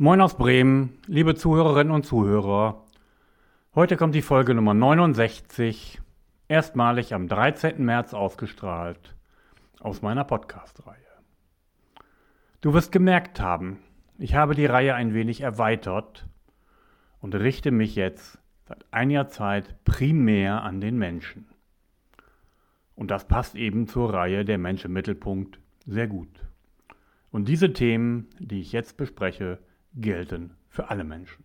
Moin aus Bremen, liebe Zuhörerinnen und Zuhörer. Heute kommt die Folge Nummer 69, erstmalig am 13. März ausgestrahlt aus meiner Podcast-Reihe. Du wirst gemerkt haben, ich habe die Reihe ein wenig erweitert und richte mich jetzt seit einiger Zeit primär an den Menschen. Und das passt eben zur Reihe Der Mensch im Mittelpunkt sehr gut. Und diese Themen, die ich jetzt bespreche, gelten für alle Menschen.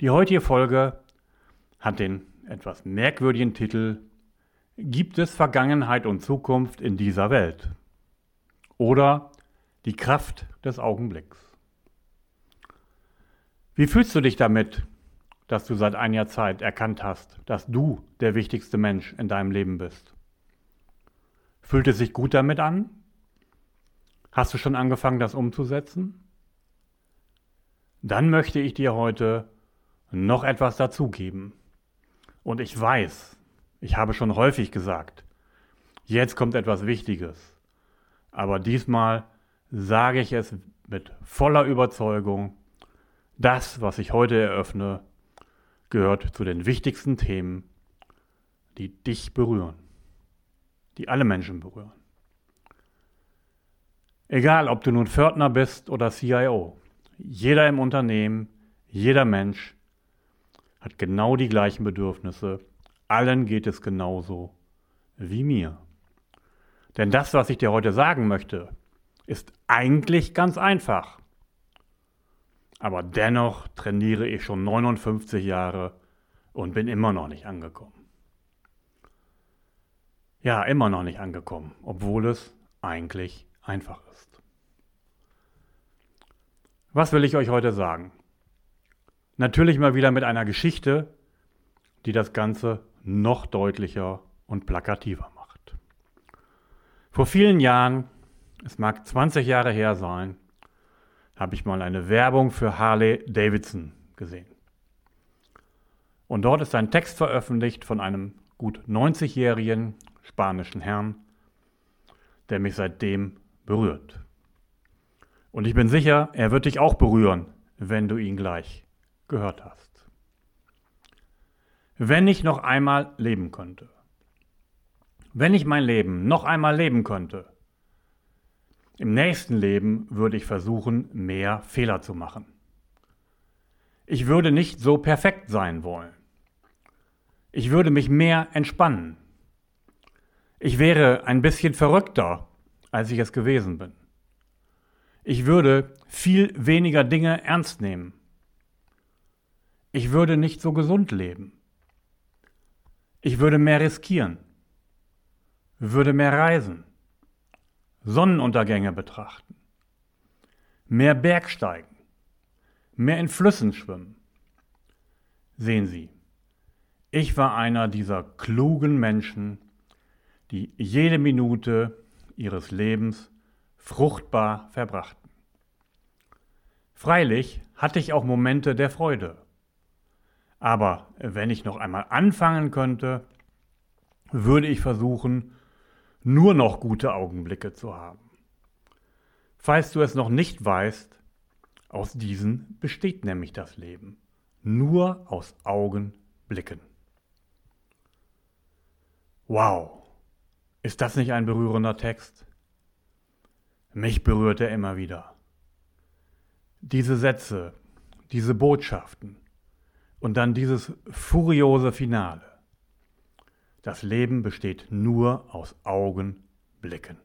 Die heutige Folge hat den etwas merkwürdigen Titel Gibt es Vergangenheit und Zukunft in dieser Welt? Oder die Kraft des Augenblicks. Wie fühlst du dich damit, dass du seit einiger Zeit erkannt hast, dass du der wichtigste Mensch in deinem Leben bist? Fühlt es sich gut damit an? Hast du schon angefangen, das umzusetzen? Dann möchte ich dir heute noch etwas dazugeben. Und ich weiß, ich habe schon häufig gesagt, jetzt kommt etwas Wichtiges. Aber diesmal sage ich es mit voller Überzeugung, das, was ich heute eröffne, gehört zu den wichtigsten Themen, die dich berühren, die alle Menschen berühren. Egal, ob du nun Pförtner bist oder CIO, jeder im Unternehmen, jeder Mensch hat genau die gleichen Bedürfnisse. Allen geht es genauso wie mir. Denn das, was ich dir heute sagen möchte, ist eigentlich ganz einfach. Aber dennoch trainiere ich schon 59 Jahre und bin immer noch nicht angekommen. Ja, immer noch nicht angekommen, obwohl es eigentlich einfach ist. Was will ich euch heute sagen? Natürlich mal wieder mit einer Geschichte, die das Ganze noch deutlicher und plakativer macht. Vor vielen Jahren, es mag 20 Jahre her sein, habe ich mal eine Werbung für Harley Davidson gesehen. Und dort ist ein Text veröffentlicht von einem gut 90-jährigen spanischen Herrn, der mich seitdem berührt. Und ich bin sicher, er wird dich auch berühren, wenn du ihn gleich gehört hast. Wenn ich noch einmal leben könnte, wenn ich mein Leben noch einmal leben könnte, im nächsten Leben würde ich versuchen, mehr Fehler zu machen. Ich würde nicht so perfekt sein wollen. Ich würde mich mehr entspannen. Ich wäre ein bisschen verrückter, als ich es gewesen bin. Ich würde viel weniger Dinge ernst nehmen. Ich würde nicht so gesund leben. Ich würde mehr riskieren. Würde mehr reisen. Sonnenuntergänge betrachten. Mehr Bergsteigen. Mehr in Flüssen schwimmen. Sehen Sie, ich war einer dieser klugen Menschen, die jede Minute ihres Lebens fruchtbar verbrachten. Freilich hatte ich auch Momente der Freude. Aber wenn ich noch einmal anfangen könnte, würde ich versuchen, nur noch gute Augenblicke zu haben. Falls du es noch nicht weißt, aus diesen besteht nämlich das Leben. Nur aus Augenblicken. Wow, ist das nicht ein berührender Text? Mich berührt er immer wieder. Diese Sätze, diese Botschaften und dann dieses furiose Finale. Das Leben besteht nur aus Augenblicken.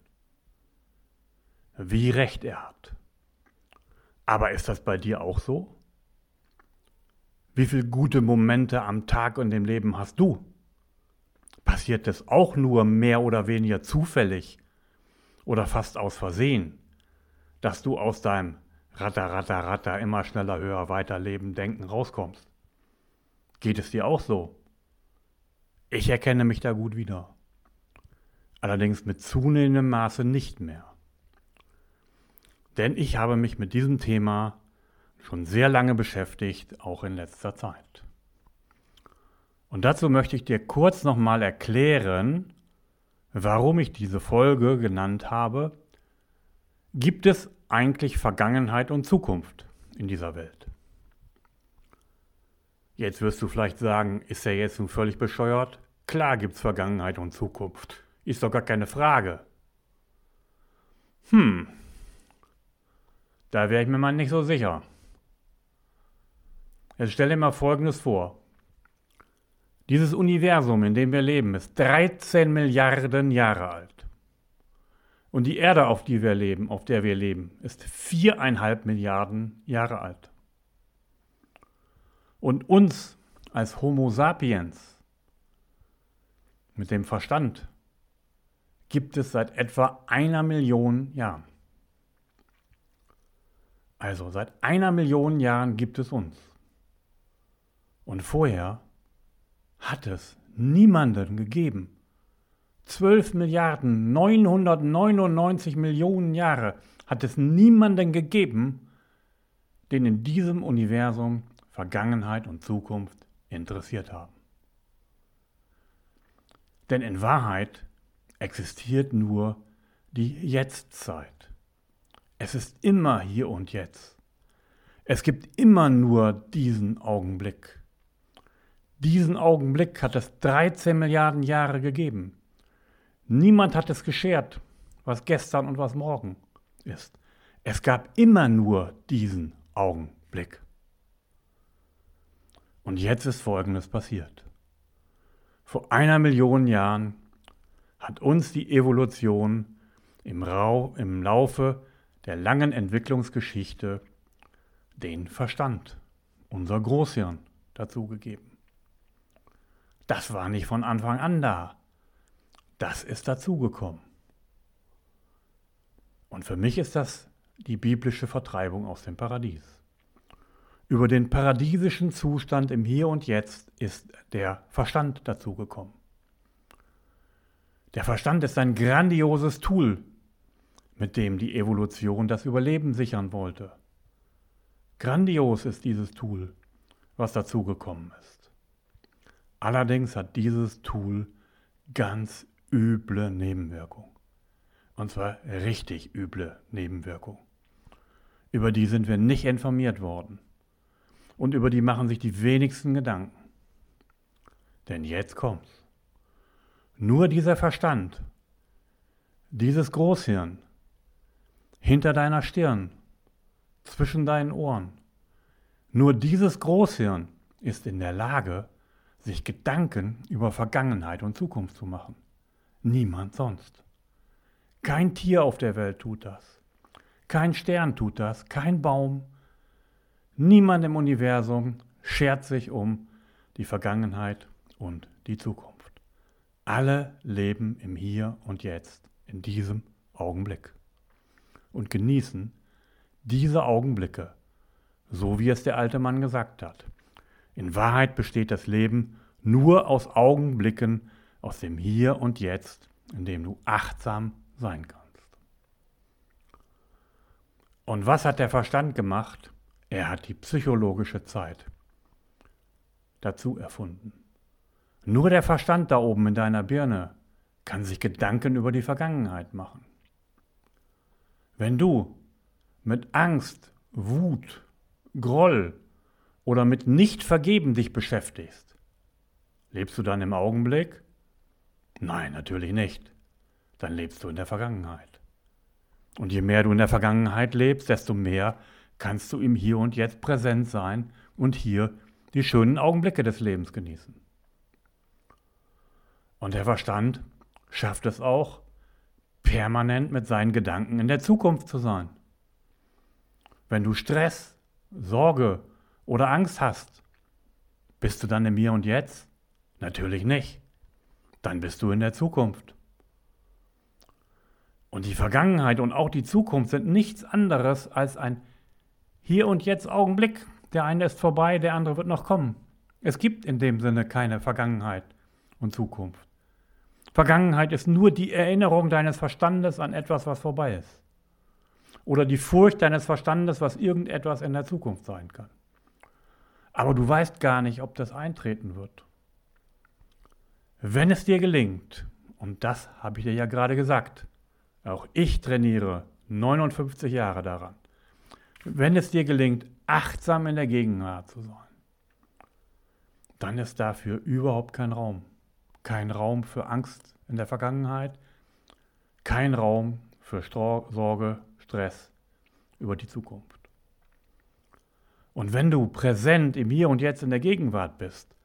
Wie recht er hat. Aber ist das bei dir auch so? Wie viele gute Momente am Tag und im Leben hast du? Passiert das auch nur mehr oder weniger zufällig oder fast aus Versehen, dass du aus deinem Ratter, Ratter, Ratter, immer schneller, höher, weiter leben, denken rauskommst. Geht es dir auch so? Ich erkenne mich da gut wieder. Allerdings mit zunehmendem Maße nicht mehr. Denn ich habe mich mit diesem Thema schon sehr lange beschäftigt, auch in letzter Zeit. Und dazu möchte ich dir kurz nochmal erklären, warum ich diese Folge genannt habe, gibt es eigentlich Vergangenheit und Zukunft in dieser Welt? Jetzt wirst du vielleicht sagen, ist er jetzt nun völlig bescheuert? Klar gibt es Vergangenheit und Zukunft. Ist doch gar keine Frage. Hm, da wäre ich mir mal nicht so sicher. Jetzt stell dir mal Folgendes vor. Dieses Universum, in dem wir leben, ist 13 Milliarden Jahre alt. Und die Erde, auf die wir leben, auf der wir leben, ist viereinhalb Milliarden Jahre alt. Und uns als Homo sapiens mit dem Verstand gibt es seit etwa einer Million Jahren. Also seit einer Million Jahren gibt es uns. Und vorher hat es niemanden gegeben. 12 Milliarden 999 Millionen Jahre hat es niemanden gegeben, den in diesem Universum Vergangenheit und Zukunft interessiert haben. Denn in Wahrheit existiert nur die Jetztzeit. Es ist immer hier und jetzt. Es gibt immer nur diesen Augenblick. Diesen Augenblick hat es 13 Milliarden Jahre gegeben. Niemand hat es geschert, was gestern und was morgen ist. Es gab immer nur diesen Augenblick. Und jetzt ist Folgendes passiert. Vor einer Million Jahren hat uns die Evolution im, Rau, im Laufe der langen Entwicklungsgeschichte den Verstand, unser Großhirn, dazugegeben. Das war nicht von Anfang an da. Das ist dazugekommen. Und für mich ist das die biblische Vertreibung aus dem Paradies. Über den paradiesischen Zustand im Hier und Jetzt ist der Verstand dazugekommen. Der Verstand ist ein grandioses Tool, mit dem die Evolution das Überleben sichern wollte. Grandios ist dieses Tool, was dazugekommen ist. Allerdings hat dieses Tool ganz üble Nebenwirkungen. Und zwar richtig üble Nebenwirkungen. Über die sind wir nicht informiert worden und über die machen sich die wenigsten Gedanken. Denn jetzt kommt's. Nur dieser Verstand, dieses Großhirn hinter deiner Stirn, zwischen deinen Ohren, nur dieses Großhirn ist in der Lage, sich Gedanken über Vergangenheit und Zukunft zu machen. Niemand sonst. Kein Tier auf der Welt tut das. Kein Stern tut das, kein Baum, Niemand im Universum schert sich um die Vergangenheit und die Zukunft. Alle leben im Hier und Jetzt, in diesem Augenblick. Und genießen diese Augenblicke, so wie es der alte Mann gesagt hat. In Wahrheit besteht das Leben nur aus Augenblicken aus dem Hier und Jetzt, in dem du achtsam sein kannst. Und was hat der Verstand gemacht? Er hat die psychologische Zeit dazu erfunden. Nur der Verstand da oben in deiner Birne kann sich Gedanken über die Vergangenheit machen. Wenn du mit Angst, Wut, Groll oder mit Nicht-Vergeben dich beschäftigst, lebst du dann im Augenblick? Nein, natürlich nicht. Dann lebst du in der Vergangenheit. Und je mehr du in der Vergangenheit lebst, desto mehr kannst du im Hier und Jetzt präsent sein und hier die schönen Augenblicke des Lebens genießen. Und der Verstand schafft es auch, permanent mit seinen Gedanken in der Zukunft zu sein. Wenn du Stress, Sorge oder Angst hast, bist du dann im Hier und Jetzt? Natürlich nicht. Dann bist du in der Zukunft. Und die Vergangenheit und auch die Zukunft sind nichts anderes als ein hier und jetzt Augenblick. Der eine ist vorbei, der andere wird noch kommen. Es gibt in dem Sinne keine Vergangenheit und Zukunft. Vergangenheit ist nur die Erinnerung deines Verstandes an etwas, was vorbei ist. Oder die Furcht deines Verstandes, was irgendetwas in der Zukunft sein kann. Aber du weißt gar nicht, ob das eintreten wird. Wenn es dir gelingt, und das habe ich dir ja gerade gesagt, auch ich trainiere 59 Jahre daran. Wenn es dir gelingt, achtsam in der Gegenwart zu sein, dann ist dafür überhaupt kein Raum. Kein Raum für Angst in der Vergangenheit, kein Raum für Sorge, Stress über die Zukunft. Und wenn du präsent im Hier und Jetzt in der Gegenwart bist,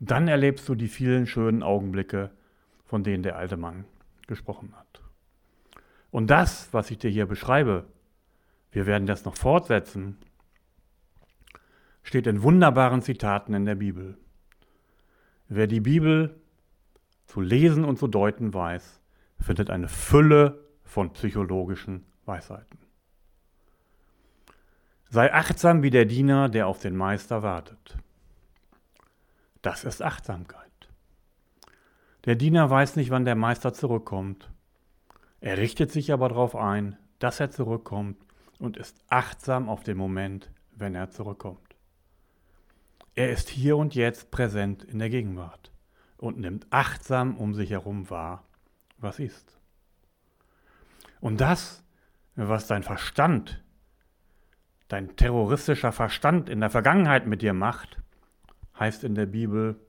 dann erlebst du die vielen schönen Augenblicke, von denen der alte Mann gesprochen hat. Und das, was ich dir hier beschreibe, wir werden das noch fortsetzen, steht in wunderbaren Zitaten in der Bibel. Wer die Bibel zu lesen und zu deuten weiß, findet eine Fülle von psychologischen Weisheiten. Sei achtsam wie der Diener, der auf den Meister wartet. Das ist Achtsamkeit. Der Diener weiß nicht, wann der Meister zurückkommt. Er richtet sich aber darauf ein, dass er zurückkommt und ist achtsam auf den Moment, wenn er zurückkommt. Er ist hier und jetzt präsent in der Gegenwart und nimmt achtsam um sich herum wahr, was ist. Und das, was dein Verstand, dein terroristischer Verstand in der Vergangenheit mit dir macht, heißt in der Bibel,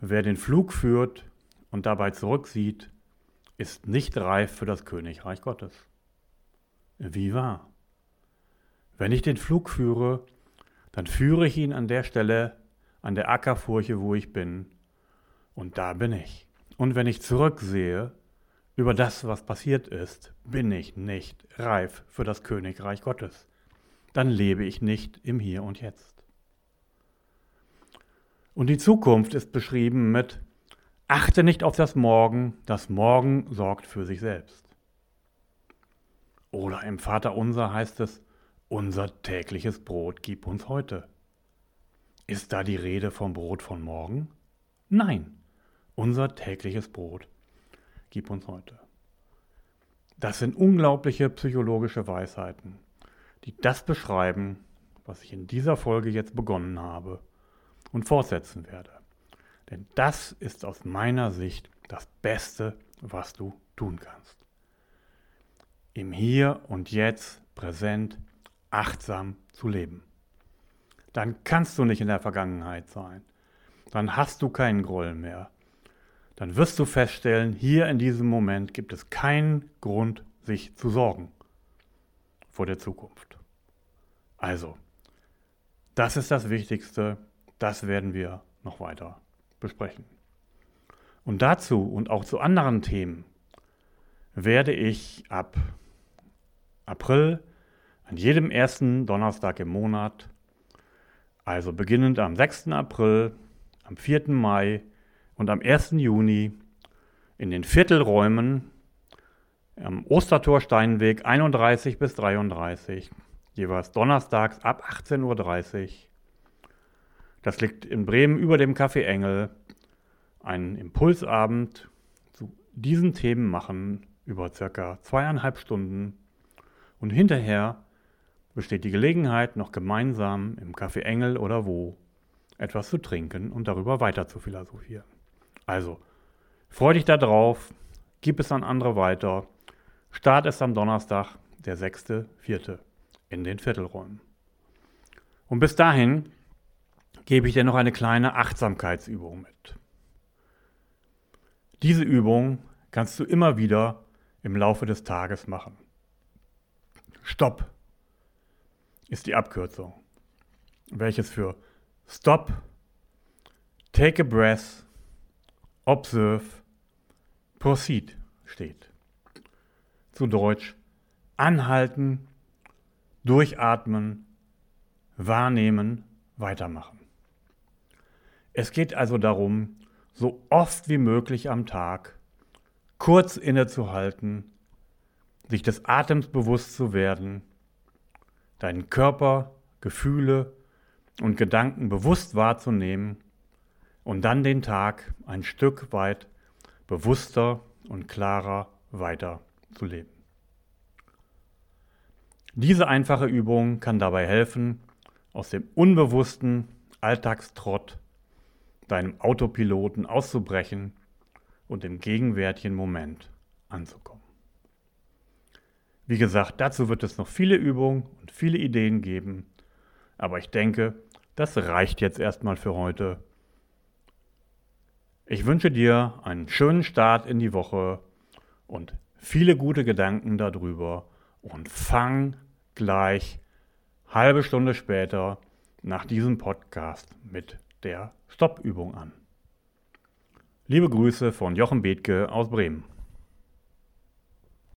wer den Flug führt und dabei zurücksieht, ist nicht reif für das Königreich Gottes. Wie wahr? Wenn ich den Flug führe, dann führe ich ihn an der Stelle, an der Ackerfurche, wo ich bin, und da bin ich. Und wenn ich zurücksehe über das, was passiert ist, bin ich nicht reif für das Königreich Gottes. Dann lebe ich nicht im Hier und Jetzt. Und die Zukunft ist beschrieben mit Achte nicht auf das Morgen, das Morgen sorgt für sich selbst. Oder im Vater unser heißt es, unser tägliches Brot gib uns heute. Ist da die Rede vom Brot von morgen? Nein, unser tägliches Brot gib uns heute. Das sind unglaubliche psychologische Weisheiten, die das beschreiben, was ich in dieser Folge jetzt begonnen habe und fortsetzen werde. Denn das ist aus meiner Sicht das Beste, was du tun kannst. Im Hier und Jetzt präsent achtsam zu leben. Dann kannst du nicht in der Vergangenheit sein. Dann hast du keinen Groll mehr. Dann wirst du feststellen, hier in diesem Moment gibt es keinen Grund, sich zu sorgen vor der Zukunft. Also, das ist das Wichtigste. Das werden wir noch weiter besprechen. Und dazu und auch zu anderen Themen werde ich ab April an jedem ersten Donnerstag im Monat, also beginnend am 6. April, am 4. Mai und am 1. Juni in den Viertelräumen am Ostertor Steinweg 31 bis 33, jeweils donnerstags ab 18.30 Uhr. Das liegt in Bremen über dem Café Engel. Einen Impulsabend zu diesen Themen machen über circa zweieinhalb Stunden und hinterher besteht die Gelegenheit, noch gemeinsam im Café Engel oder wo etwas zu trinken und darüber weiter zu philosophieren. Also, freu dich darauf, gib es an andere weiter. Start ist am Donnerstag, der 6.4. in den Viertelräumen. Und bis dahin gebe ich dir noch eine kleine Achtsamkeitsübung mit. Diese Übung kannst du immer wieder im Laufe des Tages machen. Stopp ist die Abkürzung, welches für Stop, Take a Breath, Observe, Proceed steht. Zu Deutsch anhalten, durchatmen, wahrnehmen, weitermachen. Es geht also darum, so oft wie möglich am Tag kurz innezuhalten, sich des Atems bewusst zu werden deinen Körper, Gefühle und Gedanken bewusst wahrzunehmen und dann den Tag ein Stück weit bewusster und klarer weiter zu leben. Diese einfache Übung kann dabei helfen, aus dem unbewussten Alltagstrott, deinem Autopiloten auszubrechen und im gegenwärtigen Moment anzukommen. Wie gesagt, dazu wird es noch viele Übungen und viele Ideen geben. Aber ich denke, das reicht jetzt erstmal für heute. Ich wünsche dir einen schönen Start in die Woche und viele gute Gedanken darüber und fang gleich halbe Stunde später nach diesem Podcast mit der Stoppübung an. Liebe Grüße von Jochen Bethke aus Bremen.